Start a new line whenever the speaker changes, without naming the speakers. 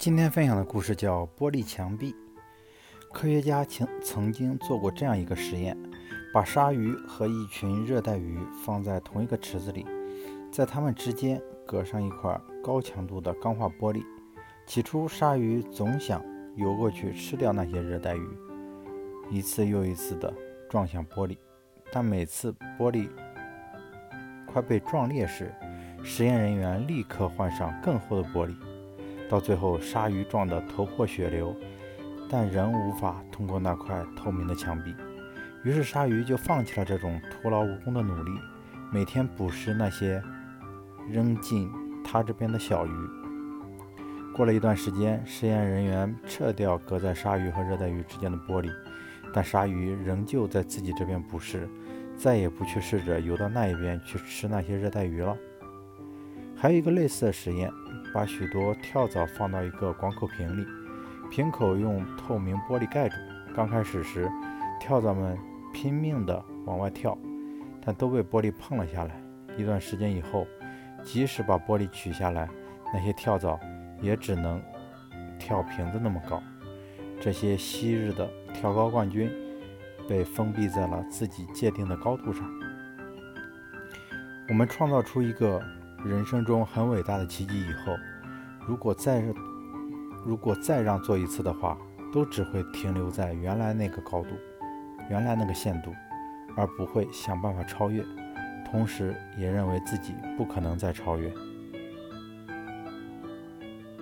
今天分享的故事叫《玻璃墙壁》。科学家曾曾经做过这样一个实验：把鲨鱼和一群热带鱼放在同一个池子里，在它们之间隔上一块高强度的钢化玻璃。起初，鲨鱼总想游过去吃掉那些热带鱼，一次又一次地撞向玻璃，但每次玻璃快被撞裂时，实验人员立刻换上更厚的玻璃。到最后，鲨鱼撞得头破血流，但仍无法通过那块透明的墙壁。于是，鲨鱼就放弃了这种徒劳无功的努力，每天捕食那些扔进它这边的小鱼。过了一段时间，实验人员撤掉隔在鲨鱼和热带鱼之间的玻璃，但鲨鱼仍旧在自己这边捕食，再也不去试着游到那一边去吃那些热带鱼了。还有一个类似的实验。把许多跳蚤放到一个广口瓶里，瓶口用透明玻璃盖住。刚开始时，跳蚤们拼命地往外跳，但都被玻璃碰了下来。一段时间以后，即使把玻璃取下来，那些跳蚤也只能跳瓶子那么高。这些昔日的跳高冠军被封闭在了自己界定的高度上。我们创造出一个。人生中很伟大的奇迹以后，如果再如果再让做一次的话，都只会停留在原来那个高度，原来那个限度，而不会想办法超越，同时也认为自己不可能再超越。